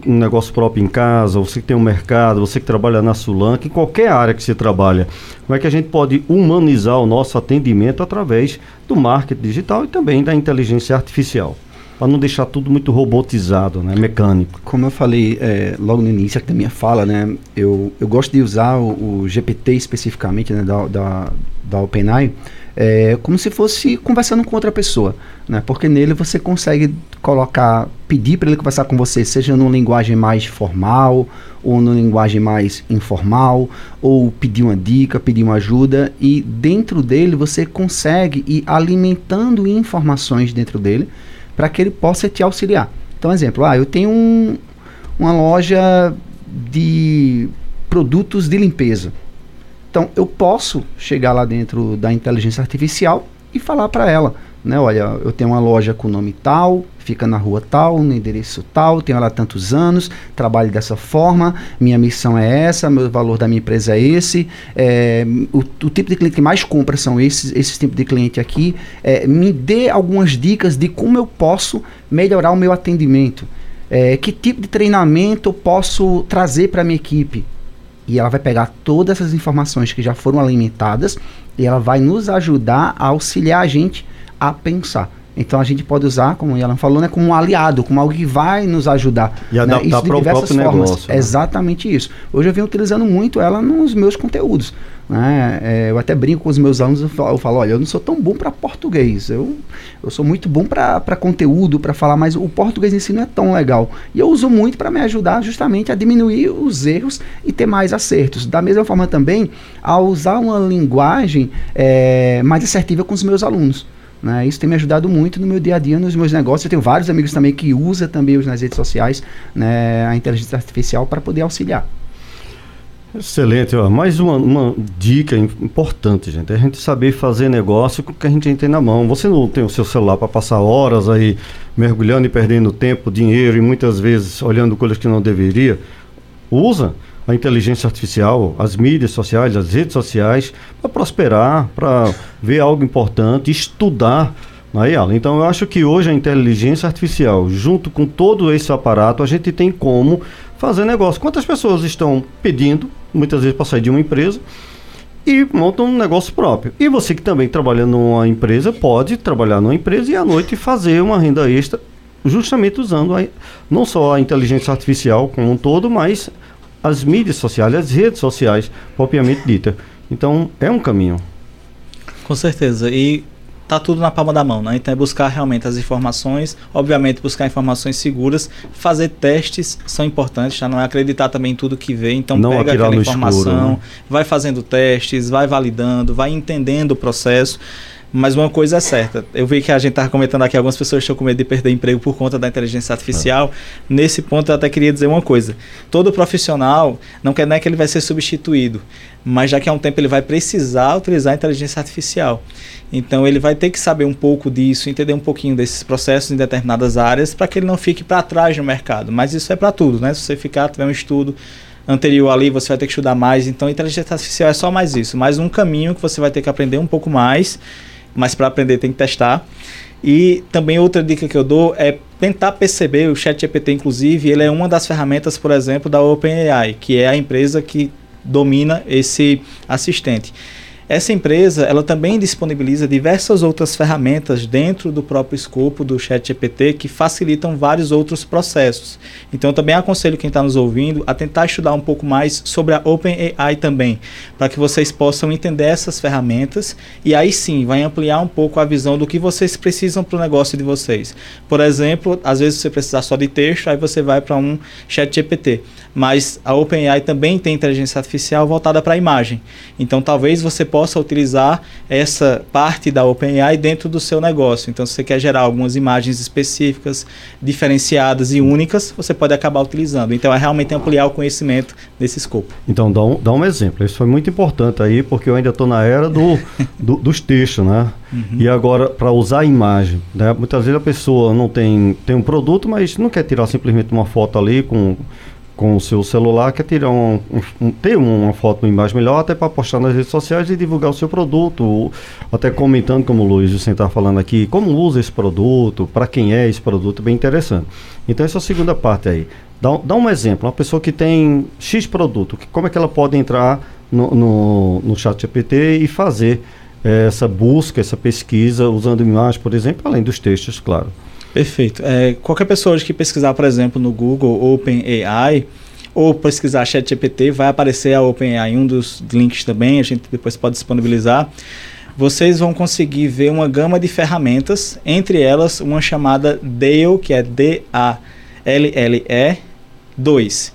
um negócio próprio em casa, você que tem um mercado, você que trabalha na Sulanca, em qualquer área que você trabalha, como é que a gente pode humanizar o nosso atendimento através do marketing digital e também da inteligência artificial? para não deixar tudo muito robotizado, né, mecânico. Como eu falei é, logo no início aqui da minha fala, né, eu, eu gosto de usar o, o GPT especificamente né, da, da, da OpenAI é, como se fosse conversando com outra pessoa, né? Porque nele você consegue colocar, pedir para ele conversar com você, seja numa linguagem mais formal ou numa linguagem mais informal, ou pedir uma dica, pedir uma ajuda e dentro dele você consegue ir alimentando informações dentro dele para que ele possa te auxiliar. Então, exemplo, ah, eu tenho um, uma loja de produtos de limpeza. Então, eu posso chegar lá dentro da inteligência artificial e falar para ela, né? Olha, eu tenho uma loja com nome tal, fica na rua tal, no endereço tal, tenho ela tantos anos, trabalho dessa forma, minha missão é essa, meu valor da minha empresa é esse, é, o, o, tipo de cliente que mais compra são esses, esse tipo de cliente aqui. É, me dê algumas dicas de como eu posso melhorar o meu atendimento. É, que tipo de treinamento eu posso trazer para minha equipe? E ela vai pegar todas essas informações que já foram alimentadas e ela vai nos ajudar a auxiliar a gente a pensar. Então a gente pode usar, como o Yalan falou, né, como um aliado, como algo que vai nos ajudar. E né? adaptar para o próprio formas. negócio. Né? Exatamente isso. Hoje eu venho utilizando muito ela nos meus conteúdos. Né? É, eu até brinco com os meus alunos, eu falo, eu falo olha, eu não sou tão bom para português, eu, eu sou muito bom para conteúdo, para falar, mas o português em si não é tão legal. E eu uso muito para me ajudar justamente a diminuir os erros e ter mais acertos. Da mesma forma também, a usar uma linguagem é, mais assertiva com os meus alunos. Né? Isso tem me ajudado muito no meu dia a dia, nos meus negócios. Eu tenho vários amigos também que usam também nas redes sociais né, a inteligência artificial para poder auxiliar. Excelente, ó. mais uma, uma, dica importante, gente, é a gente saber fazer negócio com o que a gente tem na mão. Você não tem o seu celular para passar horas aí mergulhando e perdendo tempo, dinheiro e muitas vezes olhando coisas que não deveria. Usa a inteligência artificial, as mídias sociais, as redes sociais para prosperar, para ver algo importante, estudar Aí, Alan, então eu acho que hoje a inteligência artificial, junto com todo esse aparato, a gente tem como fazer negócio. Quantas pessoas estão pedindo, muitas vezes para sair de uma empresa, e montam um negócio próprio. E você que também trabalha numa empresa, pode trabalhar numa empresa e à noite fazer uma renda extra, justamente usando a, não só a inteligência artificial como um todo, mas as mídias sociais, as redes sociais, propriamente dita. Então, é um caminho. Com certeza. E tá tudo na palma da mão, né? Então é buscar realmente as informações, obviamente buscar informações seguras, fazer testes são importantes, já não é acreditar também em tudo que vê, então não pega aquela informação, escuro, né? vai fazendo testes, vai validando, vai entendendo o processo. Mas uma coisa é certa, eu vi que a gente estava comentando aqui, algumas pessoas estão com medo de perder emprego por conta da inteligência artificial. É. Nesse ponto eu até queria dizer uma coisa. Todo profissional, não quer nem que ele vai ser substituído, mas já que há um tempo ele vai precisar utilizar a inteligência artificial. Então ele vai ter que saber um pouco disso, entender um pouquinho desses processos em determinadas áreas para que ele não fique para trás no mercado. Mas isso é para tudo, né? Se você ficar, tiver um estudo anterior ali, você vai ter que estudar mais. Então, inteligência artificial é só mais isso, mais um caminho que você vai ter que aprender um pouco mais mas para aprender tem que testar. E também outra dica que eu dou é tentar perceber, o ChatGPT inclusive, ele é uma das ferramentas, por exemplo, da OpenAI, que é a empresa que domina esse assistente. Essa empresa, ela também disponibiliza diversas outras ferramentas dentro do próprio escopo do ChatGPT que facilitam vários outros processos. Então, eu também aconselho quem está nos ouvindo a tentar estudar um pouco mais sobre a OpenAI também, para que vocês possam entender essas ferramentas e aí sim vai ampliar um pouco a visão do que vocês precisam para o negócio de vocês. Por exemplo, às vezes você precisar só de texto, aí você vai para um ChatGPT mas a OpenAI também tem inteligência artificial voltada para a imagem. Então, talvez você possa utilizar essa parte da OpenAI dentro do seu negócio. Então, se você quer gerar algumas imagens específicas, diferenciadas e únicas, você pode acabar utilizando. Então, é realmente ampliar o conhecimento desse escopo. Então, dá um, dá um exemplo. Isso foi muito importante aí, porque eu ainda estou na era do, *laughs* do, dos textos, né? Uhum. E agora, para usar a imagem, né? muitas vezes a pessoa não tem, tem um produto, mas não quer tirar simplesmente uma foto ali com com o seu celular, quer tirar um, um, ter uma foto, uma imagem melhor, até para postar nas redes sociais e divulgar o seu produto, até comentando, como o Luiz está falando aqui, como usa esse produto, para quem é esse produto, bem interessante. Então essa é a segunda parte aí. Dá, dá um exemplo, uma pessoa que tem X produto, que, como é que ela pode entrar no, no, no chat GPT e fazer é, essa busca, essa pesquisa, usando imagem, por exemplo, além dos textos, claro. Perfeito. É, qualquer pessoa que pesquisar, por exemplo, no Google OpenAI ou pesquisar ChatGPT, vai aparecer a OpenAI, um dos links também, a gente depois pode disponibilizar. Vocês vão conseguir ver uma gama de ferramentas, entre elas uma chamada Dale, que é D-A-L-L-E 2.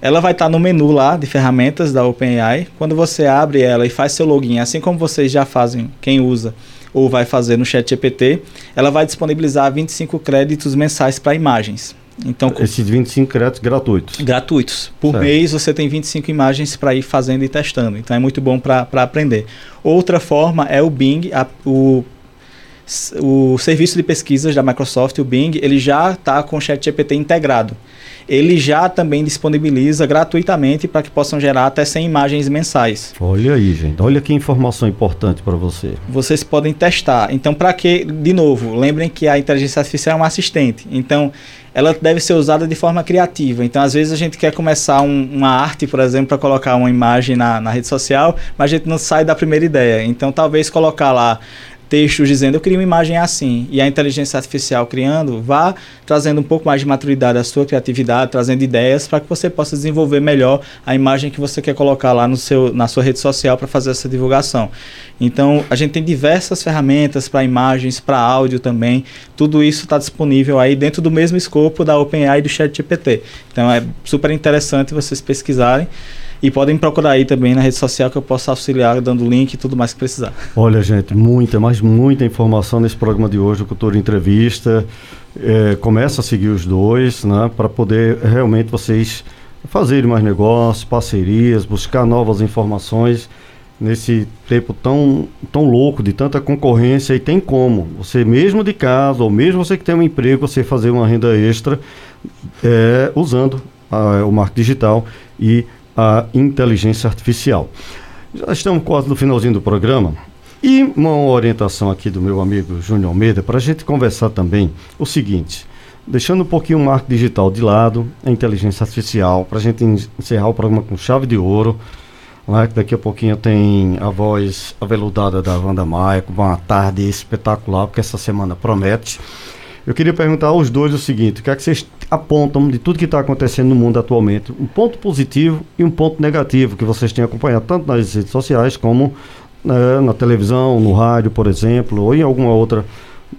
Ela vai estar no menu lá de ferramentas da OpenAI. Quando você abre ela e faz seu login, assim como vocês já fazem, quem usa ou vai fazer no chat GPT, ela vai disponibilizar 25 créditos mensais para imagens. Então, Esses 25 créditos gratuitos? Gratuitos. Por certo. mês você tem 25 imagens para ir fazendo e testando. Então é muito bom para aprender. Outra forma é o Bing, a, o, o serviço de pesquisas da Microsoft, o Bing, ele já está com o ChatGPT integrado ele já também disponibiliza gratuitamente para que possam gerar até 100 imagens mensais. Olha aí, gente. Olha que informação importante para você. Vocês podem testar. Então, para que, de novo, lembrem que a inteligência artificial é um assistente. Então, ela deve ser usada de forma criativa. Então, às vezes, a gente quer começar um, uma arte, por exemplo, para colocar uma imagem na, na rede social, mas a gente não sai da primeira ideia. Então, talvez colocar lá textos dizendo eu queria uma imagem assim e a inteligência artificial criando vá trazendo um pouco mais de maturidade à sua criatividade, trazendo ideias para que você possa desenvolver melhor a imagem que você quer colocar lá no seu, na sua rede social para fazer essa divulgação. Então a gente tem diversas ferramentas para imagens, para áudio também. Tudo isso está disponível aí dentro do mesmo escopo da OpenAI e do ChatGPT. Então é super interessante vocês pesquisarem. E podem procurar aí também na rede social que eu posso auxiliar dando link e tudo mais que precisar. Olha, gente, muita, mas muita informação nesse programa de hoje, o Cultura Entrevista. É, começa a seguir os dois, né, para poder realmente vocês fazerem mais negócios, parcerias, buscar novas informações nesse tempo tão, tão louco, de tanta concorrência, e tem como. Você mesmo de casa, ou mesmo você que tem um emprego, você fazer uma renda extra é, usando a, o marketing digital e a inteligência artificial. Já estamos quase no finalzinho do programa E uma orientação aqui do meu amigo Júnior Almeida para a gente conversar também o seguinte, deixando um pouquinho o marketing digital de lado, a inteligência artificial, para a gente encerrar o programa com chave de ouro. Né? Daqui a pouquinho tem a voz aveludada da Wanda Maia, com uma tarde espetacular, porque essa semana promete. Eu queria perguntar aos dois o seguinte: o que é que vocês apontam de tudo que está acontecendo no mundo atualmente? Um ponto positivo e um ponto negativo que vocês têm acompanhado tanto nas redes sociais como né, na televisão, no rádio, por exemplo, ou em alguma outra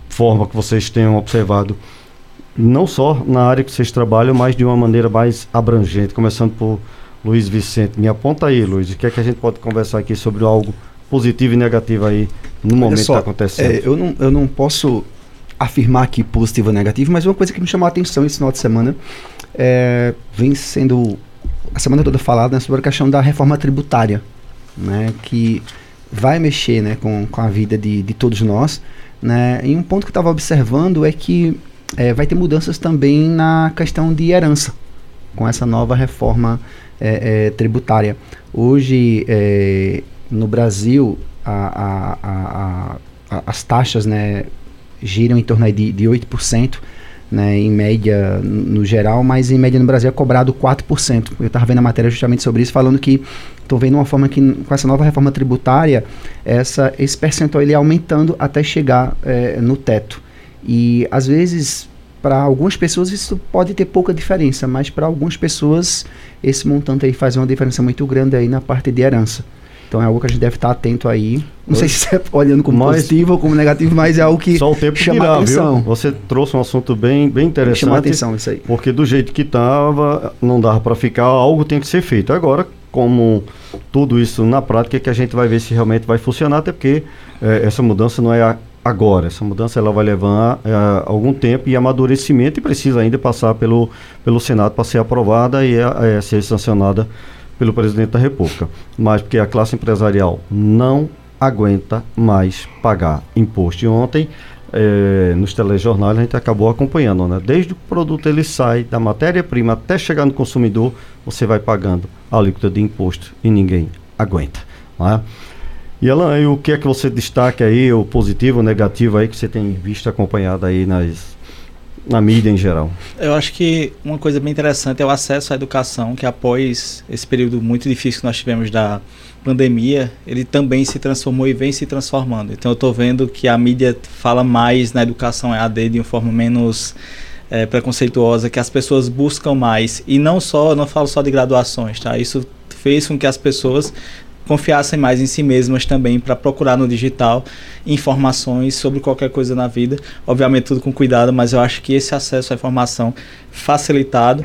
forma que vocês tenham observado, não só na área que vocês trabalham, mas de uma maneira mais abrangente, começando por Luiz Vicente. Me aponta aí, Luiz, o que é que a gente pode conversar aqui sobre algo positivo e negativo aí no momento só, que está acontecendo? É, eu, não, eu não posso afirmar aqui positivo ou negativo, mas uma coisa que me chamou a atenção esse final de semana é, vem sendo a semana toda falada né, sobre a questão da reforma tributária, né, que vai mexer né, com, com a vida de, de todos nós. Né, e um ponto que eu estava observando é que é, vai ter mudanças também na questão de herança, com essa nova reforma é, é, tributária. Hoje, é, no Brasil, a, a, a, as taxas né, giram em torno de, de 8%, né, em média no geral, mas em média no Brasil é cobrado 4%. Eu estava vendo a matéria justamente sobre isso, falando que estou vendo uma forma que com essa nova reforma tributária, essa, esse percentual ele é aumentando até chegar é, no teto. E às vezes, para algumas pessoas isso pode ter pouca diferença, mas para algumas pessoas esse montante aí faz uma diferença muito grande aí na parte de herança. Então é algo que a gente deve estar atento aí. Não sei se é olhando como mas, positivo ou como negativo, mas é algo que só o tempo chama dirá, atenção. Viu? Você trouxe um assunto bem, bem interessante. Chama atenção isso aí. Porque do jeito que estava, não dava para ficar, algo tem que ser feito. Agora, como tudo isso na prática, é que a gente vai ver se realmente vai funcionar, até porque é, essa mudança não é agora. Essa mudança ela vai levar é, algum tempo e amadurecimento e precisa ainda passar pelo, pelo Senado para ser aprovada e é, ser sancionada pelo presidente da República, mas porque a classe empresarial não aguenta mais pagar imposto. E ontem, eh, nos telejornais, a gente acabou acompanhando, né? Desde o produto ele sai da matéria-prima até chegar no consumidor, você vai pagando a alíquota de imposto e ninguém aguenta. Né? E Alan, e o que é que você destaca aí, o positivo, o negativo aí que você tem visto acompanhado aí nas na mídia em geral? Eu acho que uma coisa bem interessante é o acesso à educação, que após esse período muito difícil que nós tivemos da pandemia, ele também se transformou e vem se transformando. Então eu estou vendo que a mídia fala mais na educação EAD de uma forma menos é, preconceituosa, que as pessoas buscam mais. E não só, não falo só de graduações, tá? Isso fez com que as pessoas confiassem mais em si mesmas também para procurar no digital informações sobre qualquer coisa na vida. Obviamente tudo com cuidado, mas eu acho que esse acesso à informação facilitado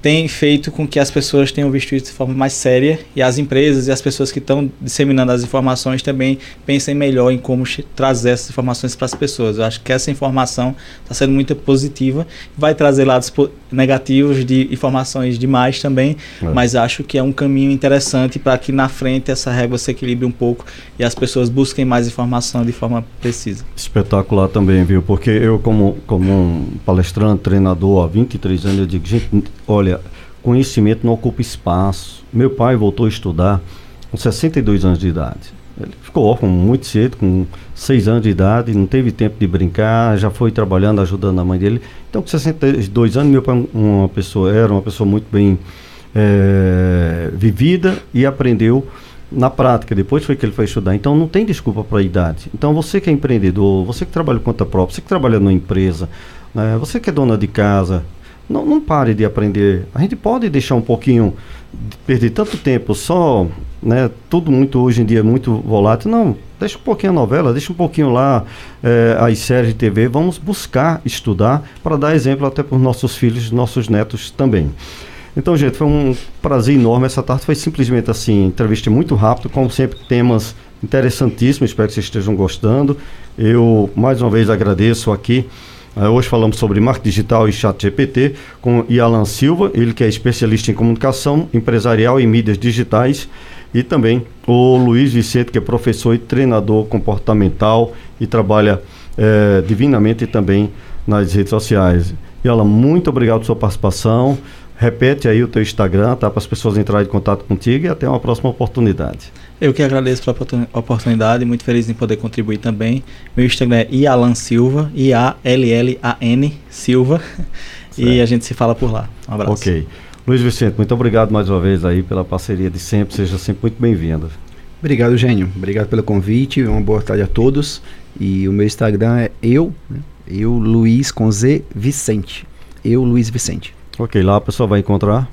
tem feito com que as pessoas tenham visto isso de forma mais séria e as empresas e as pessoas que estão disseminando as informações também pensem melhor em como trazer essas informações para as pessoas. Eu acho que essa informação está sendo muito positiva, vai trazer lados negativos de informações demais também, é. mas acho que é um caminho interessante para que na frente essa régua se equilibre um pouco e as pessoas busquem mais informação de forma precisa. Espetacular também, viu? Porque eu como, como um palestrante, treinador há 23 anos, eu digo, gente, olha, conhecimento não ocupa espaço. Meu pai voltou a estudar com 62 anos de idade. Ele ficou órfão muito cedo, com 6 anos de idade, não teve tempo de brincar, já foi trabalhando, ajudando a mãe dele. Então, com 62 anos, meu pai uma pessoa, era uma pessoa muito bem é, vivida e aprendeu na prática. Depois foi que ele foi estudar. Então, não tem desculpa para a idade. Então, você que é empreendedor, você que trabalha com conta própria, você que trabalha numa empresa, né, você que é dona de casa, não, não pare de aprender. A gente pode deixar um pouquinho, perder tanto tempo só, né? Tudo muito hoje em dia muito volátil. Não, deixa um pouquinho a novela, deixa um pouquinho lá é, as séries de TV. Vamos buscar estudar para dar exemplo até para os nossos filhos, nossos netos também. Então, gente, foi um prazer enorme. Essa tarde foi simplesmente assim, entrevista muito rápido, como sempre, temas interessantíssimos. Espero que vocês estejam gostando. Eu mais uma vez agradeço aqui hoje falamos sobre marketing digital e chat GPT com Alan Silva, ele que é especialista em comunicação empresarial e mídias digitais, e também o Luiz Vicente, que é professor e treinador comportamental e trabalha eh, divinamente também nas redes sociais. E Alan, muito obrigado pela sua participação. Repete aí o teu Instagram, tá? Para as pessoas entrarem em contato contigo e até uma próxima oportunidade. Eu que agradeço pela oportunidade, muito feliz em poder contribuir também. Meu Instagram é Ialan Silva, I-A-L-L-A-N Silva. *laughs* Certo. E a gente se fala por lá. Um abraço. Ok. Luiz Vicente, muito obrigado mais uma vez aí pela parceria de sempre. Seja sempre muito bem-vindo. Obrigado, Gênio. Obrigado pelo convite. Uma boa tarde a todos. E o meu Instagram é eu, né? eu Luiz com Z Vicente. Eu Luiz Vicente. Ok, lá a pessoa vai encontrar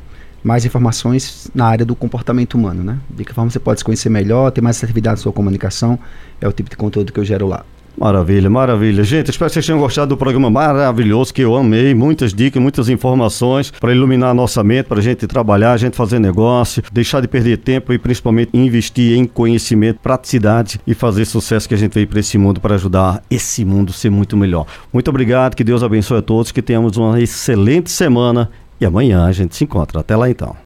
mais informações na área do comportamento humano, né? De que forma você pode se conhecer melhor, ter mais assertividade na sua comunicação, é o tipo de conteúdo que eu gero lá. Maravilha, maravilha. Gente, espero que vocês tenham gostado do programa maravilhoso que eu amei. Muitas dicas, muitas informações para iluminar a nossa mente, para a gente trabalhar, a gente fazer negócio, deixar de perder tempo e principalmente investir em conhecimento, praticidade e fazer sucesso que a gente veio para esse mundo para ajudar esse mundo a ser muito melhor. Muito obrigado, que Deus abençoe a todos, que tenhamos uma excelente semana e amanhã a gente se encontra. Até lá então.